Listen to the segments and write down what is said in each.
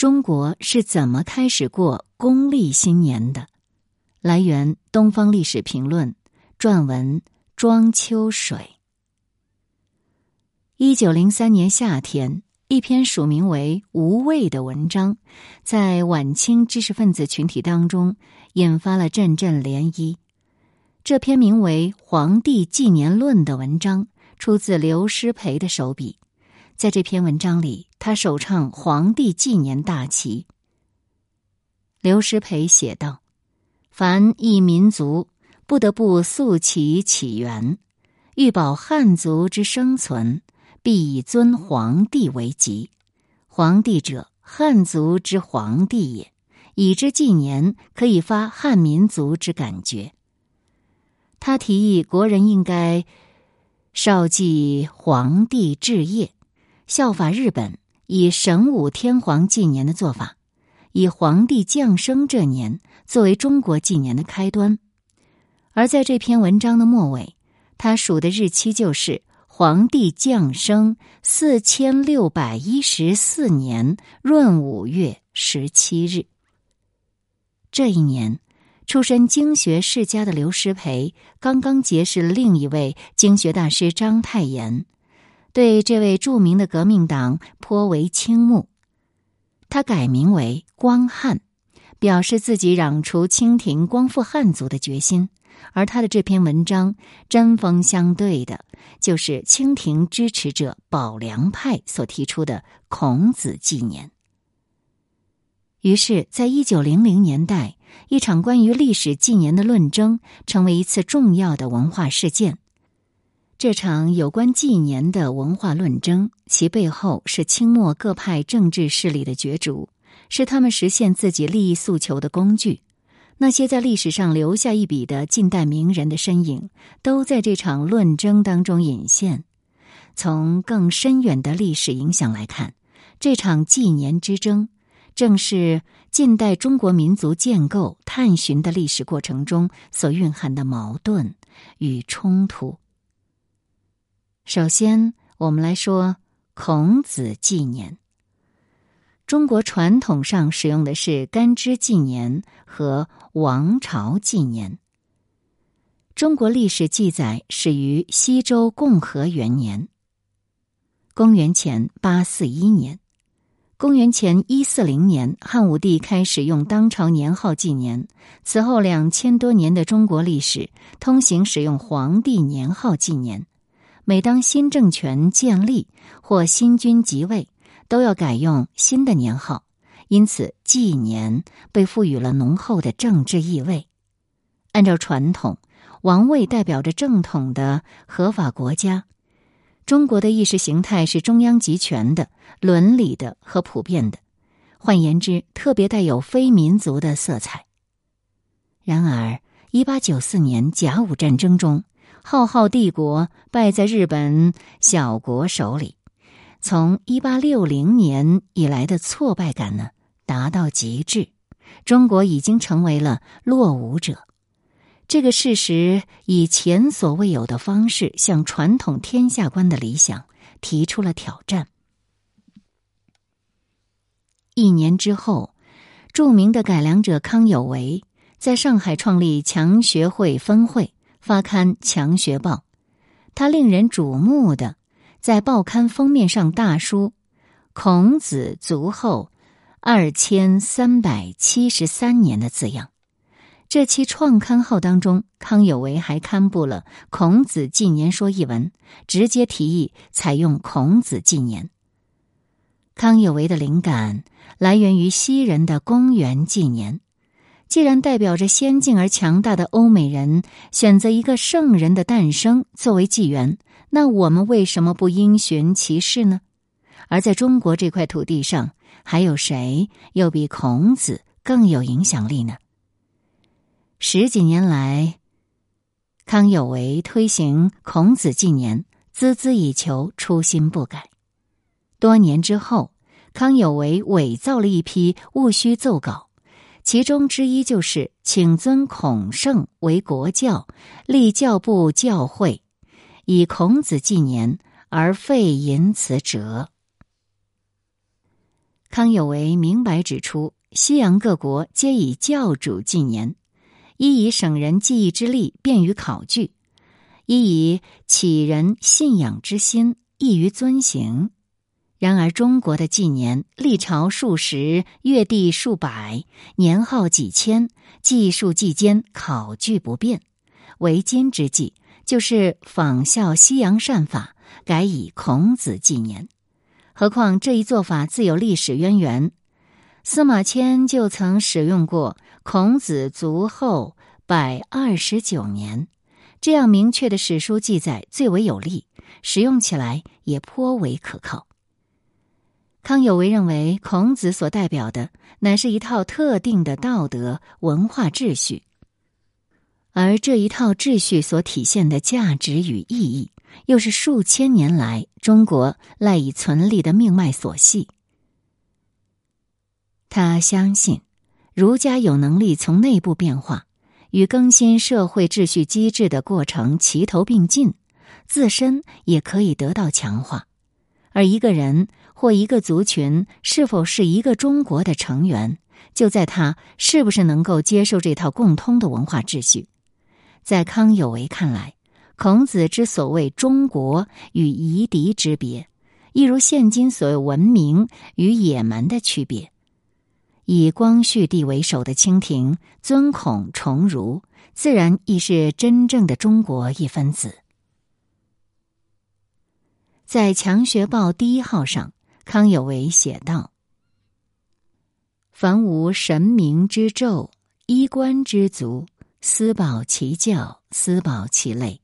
中国是怎么开始过公历新年的？来源：《东方历史评论》，撰文：庄秋水。一九零三年夏天，一篇署名为“无畏”的文章，在晚清知识分子群体当中引发了阵阵涟漪。这篇名为《皇帝纪年论》的文章，出自刘师培的手笔。在这篇文章里，他首唱皇帝纪年大旗。刘师培写道：“凡一民族，不得不溯其起源，欲保汉族之生存，必以尊皇帝为吉。皇帝者，汉族之皇帝也。以之纪年，可以发汉民族之感觉。”他提议国人应该少记皇帝治业。效法日本以神武天皇纪年的做法，以皇帝降生这年作为中国纪年的开端。而在这篇文章的末尾，他数的日期就是皇帝降生四千六百一十四年闰五月十七日。这一年，出身经学世家的刘师培刚刚结识了另一位经学大师章太炎。对这位著名的革命党颇为倾慕，他改名为光汉，表示自己攘除清廷、光复汉族的决心。而他的这篇文章针锋相对的，就是清廷支持者保良派所提出的孔子纪年。于是，在一九零零年代，一场关于历史纪年的论争，成为一次重要的文化事件。这场有关纪年的文化论争，其背后是清末各派政治势力的角逐，是他们实现自己利益诉求的工具。那些在历史上留下一笔的近代名人的身影，都在这场论争当中隐现。从更深远的历史影响来看，这场纪年之争，正是近代中国民族建构探寻的历史过程中所蕴含的矛盾与冲突。首先，我们来说孔子纪年。中国传统上使用的是干支纪年和王朝纪年。中国历史记载始于西周共和元年，公元前八四一年。公元前一四零年，汉武帝开始用当朝年号纪年。此后两千多年的中国历史通行使用皇帝年号纪年。每当新政权建立或新君即位，都要改用新的年号，因此纪年被赋予了浓厚的政治意味。按照传统，王位代表着正统的合法国家。中国的意识形态是中央集权的、伦理的和普遍的，换言之，特别带有非民族的色彩。然而，一八九四年甲午战争中。浩浩帝国败在日本小国手里，从一八六零年以来的挫败感呢达到极致。中国已经成为了落伍者，这个事实以前所未有的方式向传统天下观的理想提出了挑战。一年之后，著名的改良者康有为在上海创立强学会分会。发刊《强学报》，他令人瞩目的在报刊封面上大书“孔子卒后二千三百七十三年”的字样。这期创刊号当中，康有为还刊布了《孔子纪年说》一文，直接提议采用孔子纪年。康有为的灵感来源于西人的公元纪年。既然代表着先进而强大的欧美人选择一个圣人的诞生作为纪元，那我们为什么不因循其事呢？而在中国这块土地上，还有谁又比孔子更有影响力呢？十几年来，康有为推行孔子纪年，孜孜以求，初心不改。多年之后，康有为伪造了一批戊戌奏稿。其中之一就是请尊孔圣为国教，立教部教会，以孔子纪年而废淫辞哲。康有为明白指出，西洋各国皆以教主纪年，一以省人记忆之力，便于考据；一以启人信仰之心，易于遵行。然而，中国的纪年历朝数十，月地数百，年号几千，计数计间，考据不变。为今之计，就是仿效西洋善法，改以孔子纪年。何况这一做法自有历史渊源，司马迁就曾使用过“孔子卒后百二十九年”这样明确的史书记载最为有力，使用起来也颇为可靠。康有为认为，孔子所代表的乃是一套特定的道德文化秩序，而这一套秩序所体现的价值与意义。又是数千年来中国赖以存立的命脉所系。他相信，儒家有能力从内部变化，与更新社会秩序机制的过程齐头并进，自身也可以得到强化。而一个人或一个族群是否是一个中国的成员，就在他是不是能够接受这套共通的文化秩序。在康有为看来。孔子之所谓中国与夷狄之别，亦如现今所谓文明与野蛮的区别。以光绪帝为首的清廷尊孔崇儒，自然亦是真正的中国一分子。在《强学报》第一号上，康有为写道：“凡无神明之咒，衣冠之足，思保其教，思保其类。”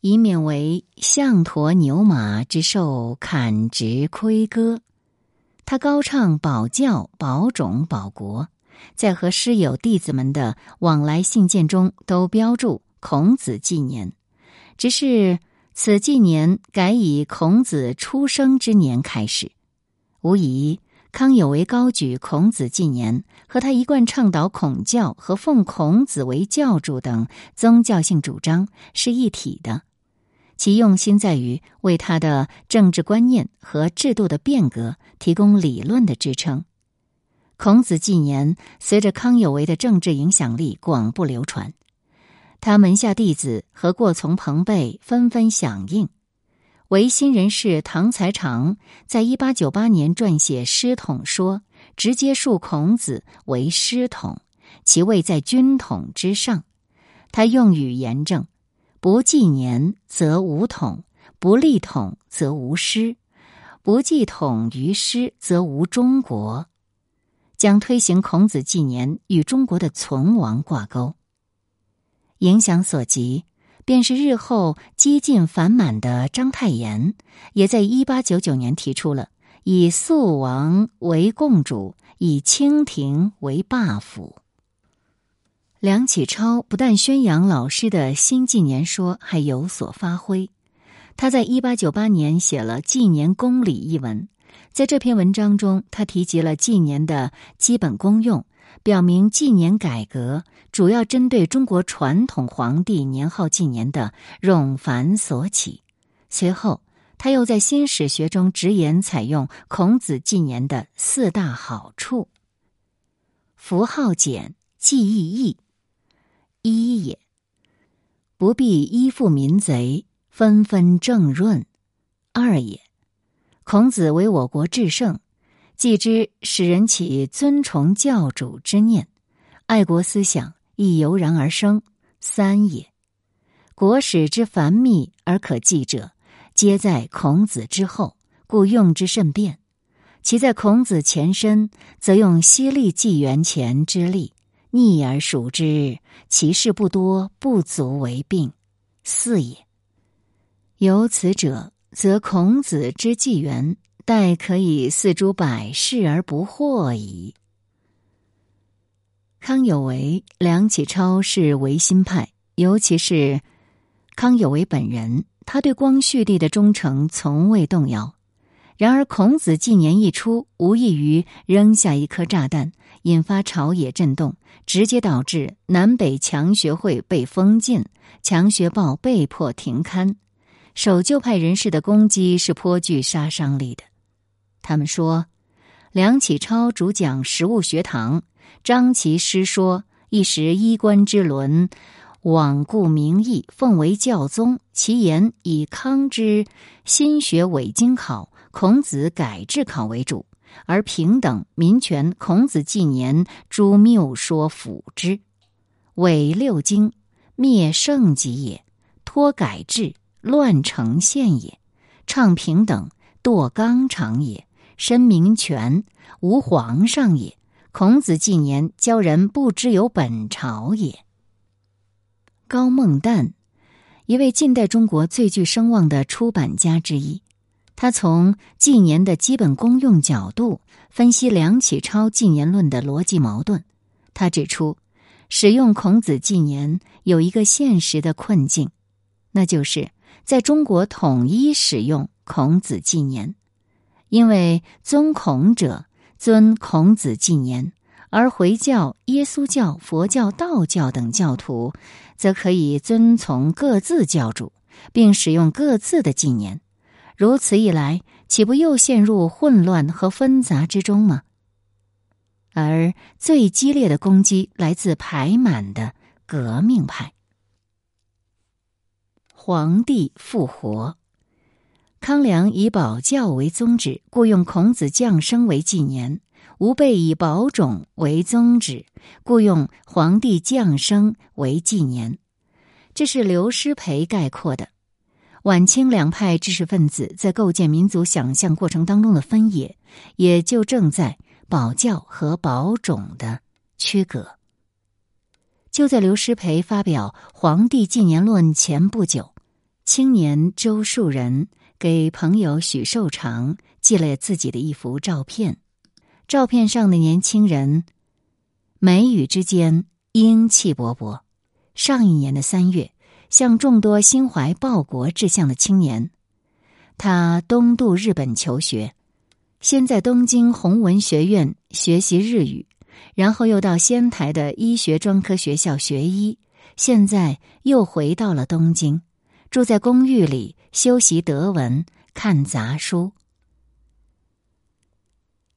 以免为象驼牛马之兽砍直亏割。他高唱保教、保种、保国，在和师友弟子们的往来信件中都标注孔子纪年，只是此纪年改以孔子出生之年开始。无疑，康有为高举孔子纪年，和他一贯倡导孔教和奉孔子为教主等宗教性主张是一体的。其用心在于为他的政治观念和制度的变革提供理论的支撑。孔子纪年随着康有为的政治影响力广布流传，他门下弟子和过从朋辈纷纷响应。维新人士唐才常在一八九八年撰写《师统说》，直接述孔子为师统，其位在君统之上。他用语严正。不纪年则无统，不立统则无师，不继统于师则无中国。将推行孔子纪年与中国的存亡挂钩。影响所及，便是日后激进反满的章太炎，也在一八九九年提出了以肃王为共主，以清廷为霸府。梁启超不但宣扬老师的新纪年说，还有所发挥。他在一八九八年写了《纪年公理》一文，在这篇文章中，他提及了纪年的基本功用，表明纪年改革主要针对中国传统皇帝年号纪年的冗繁所起。随后，他又在新史学中直言采用孔子纪年的四大好处：符号简，记忆易。一也，不必依附民贼，纷纷正润；二也，孔子为我国至圣，继之使人起尊崇教主之念，爱国思想亦油然而生；三也，国史之繁密而可记者，皆在孔子之后，故用之甚便；其在孔子前身，则用犀利纪元前之力。逆而数之，其事不多，不足为病。四也。由此者，则孔子之纪元，待可以四诸百世而不惑矣。康有为、梁启超是维新派，尤其是康有为本人，他对光绪帝的忠诚从未动摇。然而，孔子纪年一出，无异于扔下一颗炸弹。引发朝野震动，直接导致南北强学会被封禁，强学报被迫停刊。守旧派人士的攻击是颇具杀伤力的。他们说，梁启超主讲实物学堂，张其师说一时衣冠之伦，罔顾名义，奉为教宗。其言以康之心学伪经考、孔子改制考为主，而平等、民权、孔子纪年诸谬说辅之。伪六经，灭圣极也；托改制，乱成宪也；倡平等，堕纲常也；申明权，无皇上也。孔子纪年，教人不知有本朝也。高梦旦，一位近代中国最具声望的出版家之一，他从纪年的基本功用角度分析梁启超纪年论的逻辑矛盾。他指出。使用孔子纪年有一个现实的困境，那就是在中国统一使用孔子纪年，因为尊孔者尊孔子纪年，而回教、耶稣教、佛教、道教等教徒则可以遵从各自教主，并使用各自的纪年。如此一来，岂不又陷入混乱和纷杂之中吗？而最激烈的攻击来自排满的革命派。皇帝复活，康梁以保教为宗旨，故用孔子降生为纪年；吴备以保种为宗旨，故用皇帝降生为纪年。这是刘师培概括的。晚清两派知识分子在构建民族想象过程当中的分野，也就正在。保教和保种的区隔，就在刘师培发表《皇帝纪年论》前不久，青年周树人给朋友许寿裳寄了自己的一幅照片。照片上的年轻人，眉宇之间英气勃勃。上一年的三月，向众多心怀报国志向的青年，他东渡日本求学。先在东京弘文学院学习日语，然后又到仙台的医学专科学校学医，现在又回到了东京，住在公寓里修习德文、看杂书。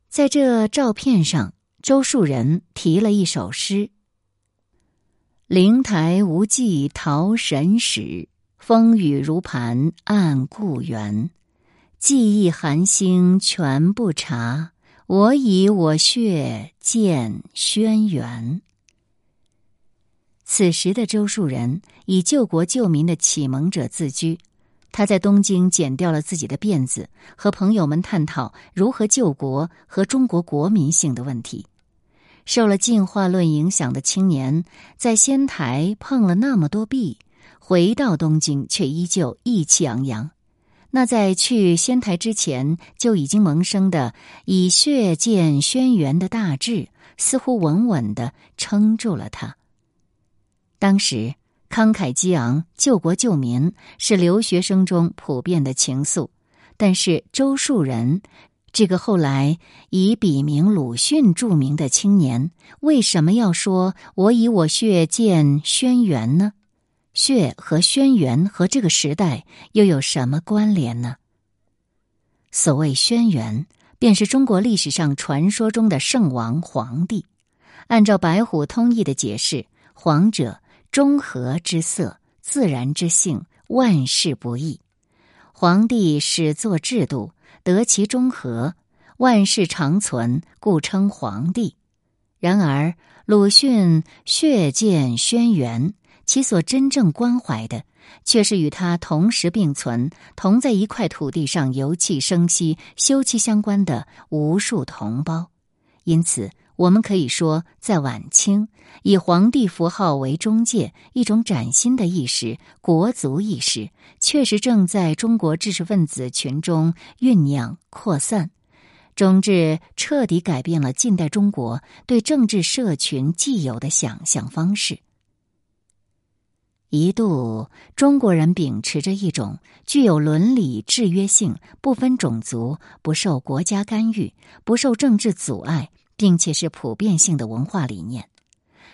在这照片上，周树人提了一首诗：“灵台无际陶神使，风雨如磐暗故园。”记忆寒星全不察，我以我血见轩辕。此时的周树人以救国救民的启蒙者自居，他在东京剪掉了自己的辫子，和朋友们探讨如何救国和中国国民性的问题。受了进化论影响的青年，在仙台碰了那么多壁，回到东京却依旧意气昂扬。那在去仙台之前就已经萌生的以血荐轩辕的大志，似乎稳稳的撑住了他。当时慷慨激昂、救国救民是留学生中普遍的情愫，但是周树人这个后来以笔名鲁迅著名的青年，为什么要说我以我血见轩辕呢？血和轩辕和这个时代又有什么关联呢？所谓轩辕，便是中国历史上传说中的圣王皇帝。按照白虎通义的解释，皇者中和之色，自然之性，万事不易。皇帝始作制度，得其中和，万事长存，故称皇帝。然而鲁迅血溅轩辕。其所真正关怀的，却是与他同时并存、同在一块土地上游气生息、休戚相关的无数同胞。因此，我们可以说，在晚清，以皇帝符号为中介，一种崭新的意识——国族意识，确实正在中国知识分子群中酝酿扩散，终至彻底改变了近代中国对政治社群既有的想象方式。一度，中国人秉持着一种具有伦理制约性、不分种族、不受国家干预、不受政治阻碍，并且是普遍性的文化理念。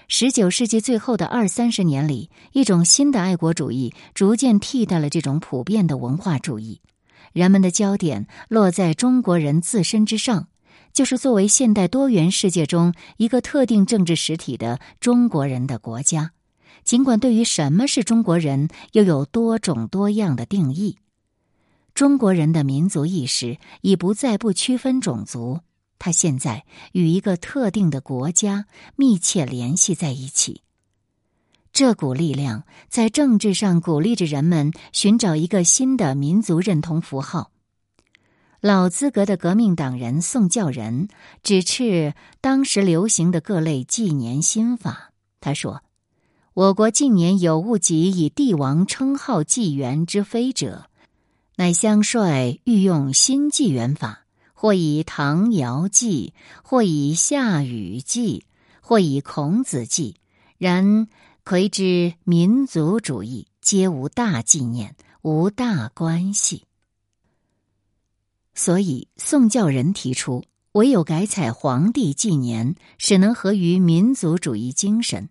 十九世纪最后的二三十年里，一种新的爱国主义逐渐替代了这种普遍的文化主义，人们的焦点落在中国人自身之上。就是作为现代多元世界中一个特定政治实体的中国人的国家。尽管对于什么是中国人，又有多种多样的定义，中国人的民族意识已不再不区分种族，他现在与一个特定的国家密切联系在一起。这股力量在政治上鼓励着人们寻找一个新的民族认同符号。老资格的革命党人宋教仁指斥当时流行的各类纪年新法。他说：“我国近年有误及以帝王称号纪元之非者，乃相率欲用新纪元法，或以唐尧纪，或以夏禹纪，或以孔子纪。然。”魁之民族主义，皆无大纪念，无大关系。所以宋教仁提出，唯有改采皇帝纪年，使能合于民族主义精神。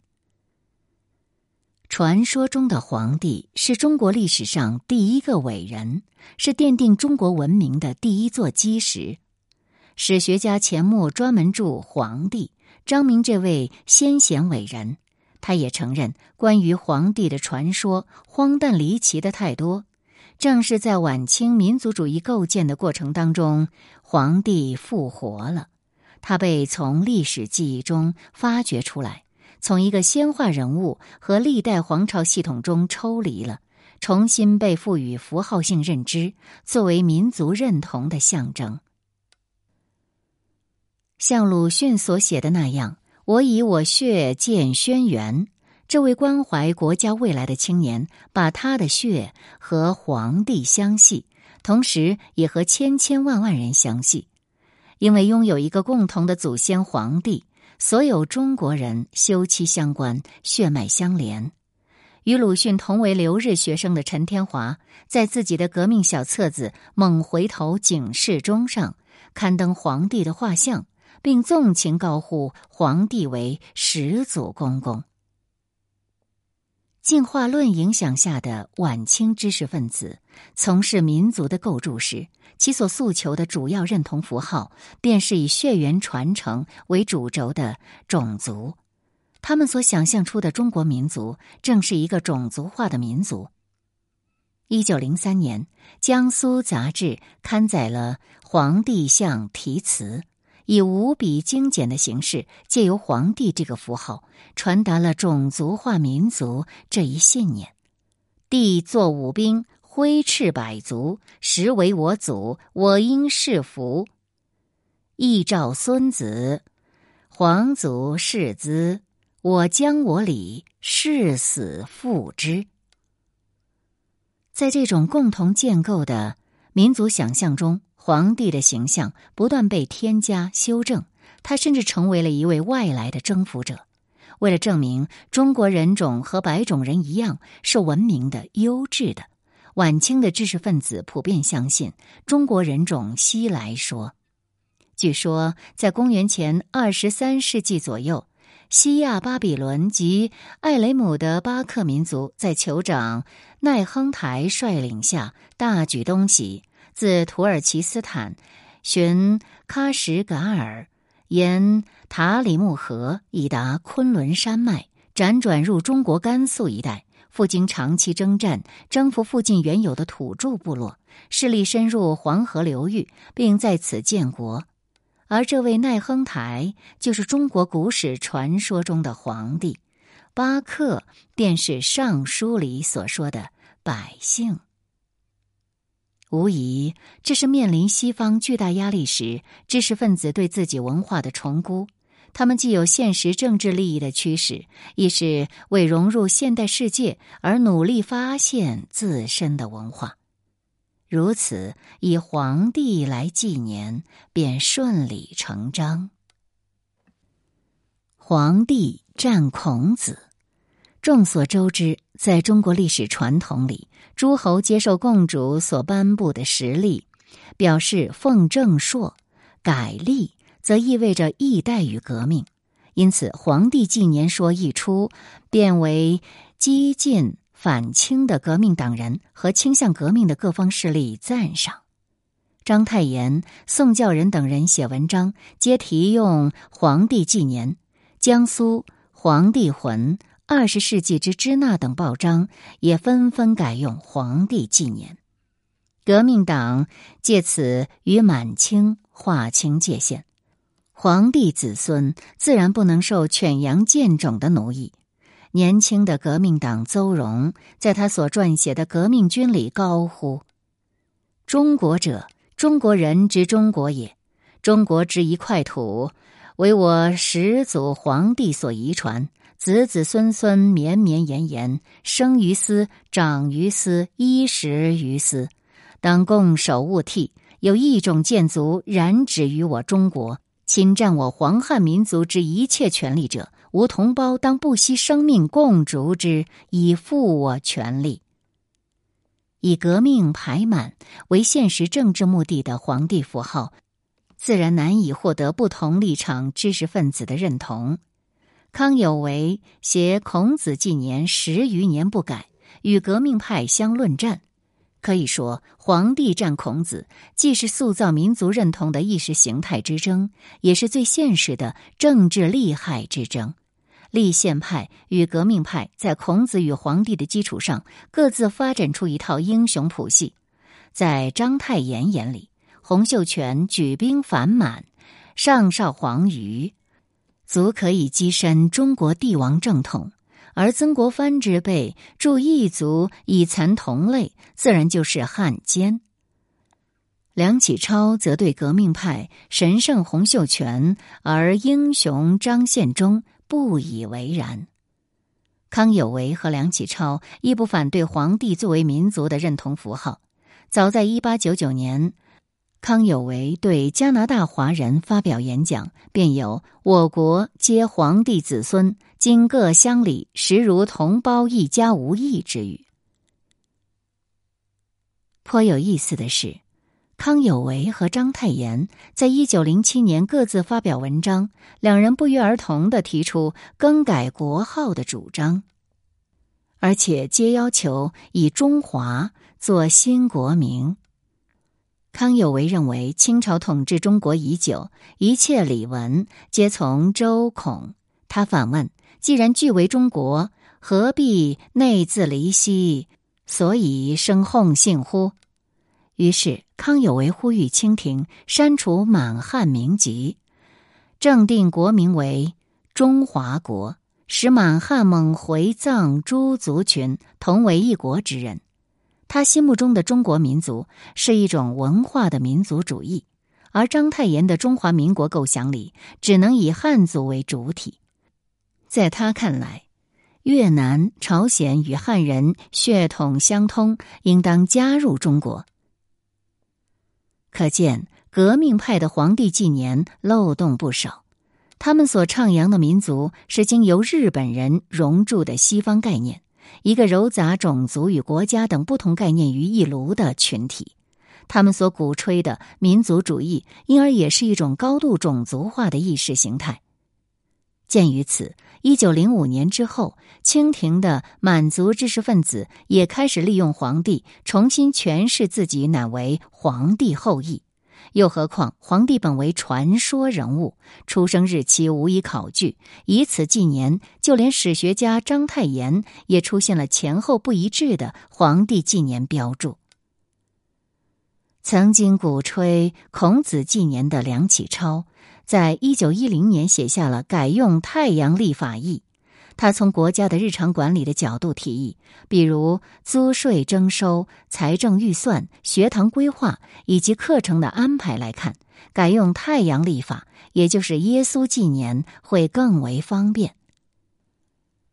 传说中的皇帝是中国历史上第一个伟人，是奠定中国文明的第一座基石。史学家钱穆专门著皇帝，张明这位先贤伟人。他也承认，关于皇帝的传说荒诞离奇的太多。正是在晚清民族主义构建的过程当中，皇帝复活了，他被从历史记忆中发掘出来，从一个仙化人物和历代皇朝系统中抽离了，重新被赋予符号性认知，作为民族认同的象征。像鲁迅所写的那样。我以我血荐轩辕。这位关怀国家未来的青年，把他的血和皇帝相系，同时也和千千万万人相系，因为拥有一个共同的祖先皇帝，所有中国人休戚相关，血脉相连。与鲁迅同为留日学生的陈天华，在自己的革命小册子《猛回头警示中》上刊登皇帝的画像。并纵情高呼皇帝为始祖公公。进化论影响下的晚清知识分子从事民族的构筑时，其所诉求的主要认同符号便是以血缘传承为主轴的种族。他们所想象出的中国民族，正是一个种族化的民族。一九零三年，江苏杂志刊载了皇帝像题词。以无比精简的形式，借由皇帝这个符号，传达了种族化民族这一信念。帝坐五兵，挥斥百族，实为我祖，我应是服。义召孙子，皇族世资，我将我礼，誓死复之。在这种共同建构的民族想象中。皇帝的形象不断被添加修正，他甚至成为了一位外来的征服者。为了证明中国人种和白种人一样是文明的、优质的，晚清的知识分子普遍相信中国人种西来说。据说，在公元前二十三世纪左右，西亚巴比伦及艾雷姆的巴克民族在酋长奈亨台率领下大举东西。自土耳其斯坦寻喀什噶尔，沿塔里木河以达昆仑山脉，辗转入中国甘肃一带，赴京长期征战，征服附近原有的土著部落，势力深入黄河流域，并在此建国。而这位奈亨台，就是中国古史传说中的皇帝，巴克便是《尚书》里所说的百姓。无疑，这是面临西方巨大压力时，知识分子对自己文化的重估。他们既有现实政治利益的驱使，亦是为融入现代世界而努力发现自身的文化。如此，以皇帝来纪年，便顺理成章。皇帝战孔子。众所周知，在中国历史传统里，诸侯接受共主所颁布的实例，表示奉正朔；改历则意味着义代与革命。因此，皇帝纪年说一出，便为激进反清的革命党人和倾向革命的各方势力赞赏。章太炎、宋教仁等人写文章，皆题用“皇帝纪年”。江苏《皇帝魂》、二十世纪之支那等报章也纷纷改用“皇帝纪年”。革命党借此与满清划清界限。皇帝子孙自然不能受犬羊贱种的奴役。年轻的革命党邹容在他所撰写的《革命军》里高呼：“中国者，中国人之中国也；中国之一块土，为我始祖皇帝所遗传，子子孙孙绵绵延延，生于斯，长于斯，衣食于斯，当共守勿替。有一种建族染指于我中国，侵占我黄汉民族之一切权利者。”吾同胞当不惜生命共逐之，以复我权利。以革命排满为现实政治目的的皇帝符号，自然难以获得不同立场知识分子的认同。康有为携孔子纪年十余年不改，与革命派相论战。可以说，皇帝战孔子，既是塑造民族认同的意识形态之争，也是最现实的政治利害之争。立宪派与革命派在孔子与皇帝的基础上，各自发展出一套英雄谱系。在章太炎眼里，洪秀全举兵反满，上少黄鱼，足可以跻身中国帝王正统；而曾国藩之辈助异族以残同类，自然就是汉奸。梁启超则对革命派神圣洪秀全，而英雄张献忠。不以为然。康有为和梁启超亦不反对皇帝作为民族的认同符号。早在一八九九年，康有为对加拿大华人发表演讲，便有“我国皆皇帝子孙，今各乡里，实如同胞一家无异”之语。颇有意思的是。康有为和章太炎在一九零七年各自发表文章，两人不约而同的提出更改国号的主张，而且皆要求以中华做新国名。康有为认为清朝统治中国已久，一切礼文皆从周孔。他反问：既然俱为中国，何必内自离析？所以生哄信乎？于是，康有为呼吁清廷删除满汉名籍，正定国名为中华国，使满汉蒙回藏诸族群同为一国之人。他心目中的中国民族是一种文化的民族主义，而章太炎的中华民国构想里只能以汉族为主体。在他看来，越南、朝鲜与汉人血统相通，应当加入中国。可见，革命派的皇帝纪年漏洞不少。他们所倡扬的民族是经由日本人熔铸的西方概念，一个糅杂种族与国家等不同概念于一炉的群体。他们所鼓吹的民族主义，因而也是一种高度种族化的意识形态。鉴于此，一九零五年之后，清廷的满族知识分子也开始利用皇帝重新诠释自己乃为皇帝后裔。又何况皇帝本为传说人物，出生日期无以考据，以此纪年，就连史学家章太炎也出现了前后不一致的皇帝纪年标注。曾经鼓吹孔子纪年的梁启超。在一九一零年写下了改用太阳历法议。他从国家的日常管理的角度提议，比如租税征收、财政预算、学堂规划以及课程的安排来看，改用太阳历法，也就是耶稣纪年，会更为方便。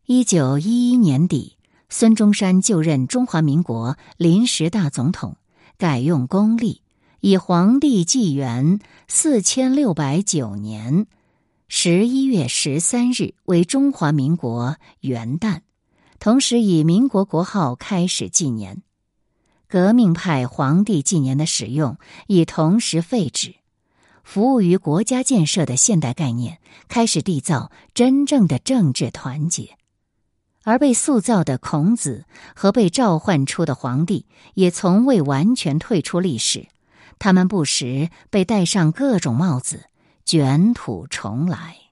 一九一一年底，孙中山就任中华民国临时大总统，改用公历。以皇帝纪元四千六百九年十一月十三日为中华民国元旦，同时以民国国号开始纪年。革命派皇帝纪年的使用已同时废止，服务于国家建设的现代概念开始缔造真正的政治团结，而被塑造的孔子和被召唤出的皇帝也从未完全退出历史。他们不时被戴上各种帽子，卷土重来。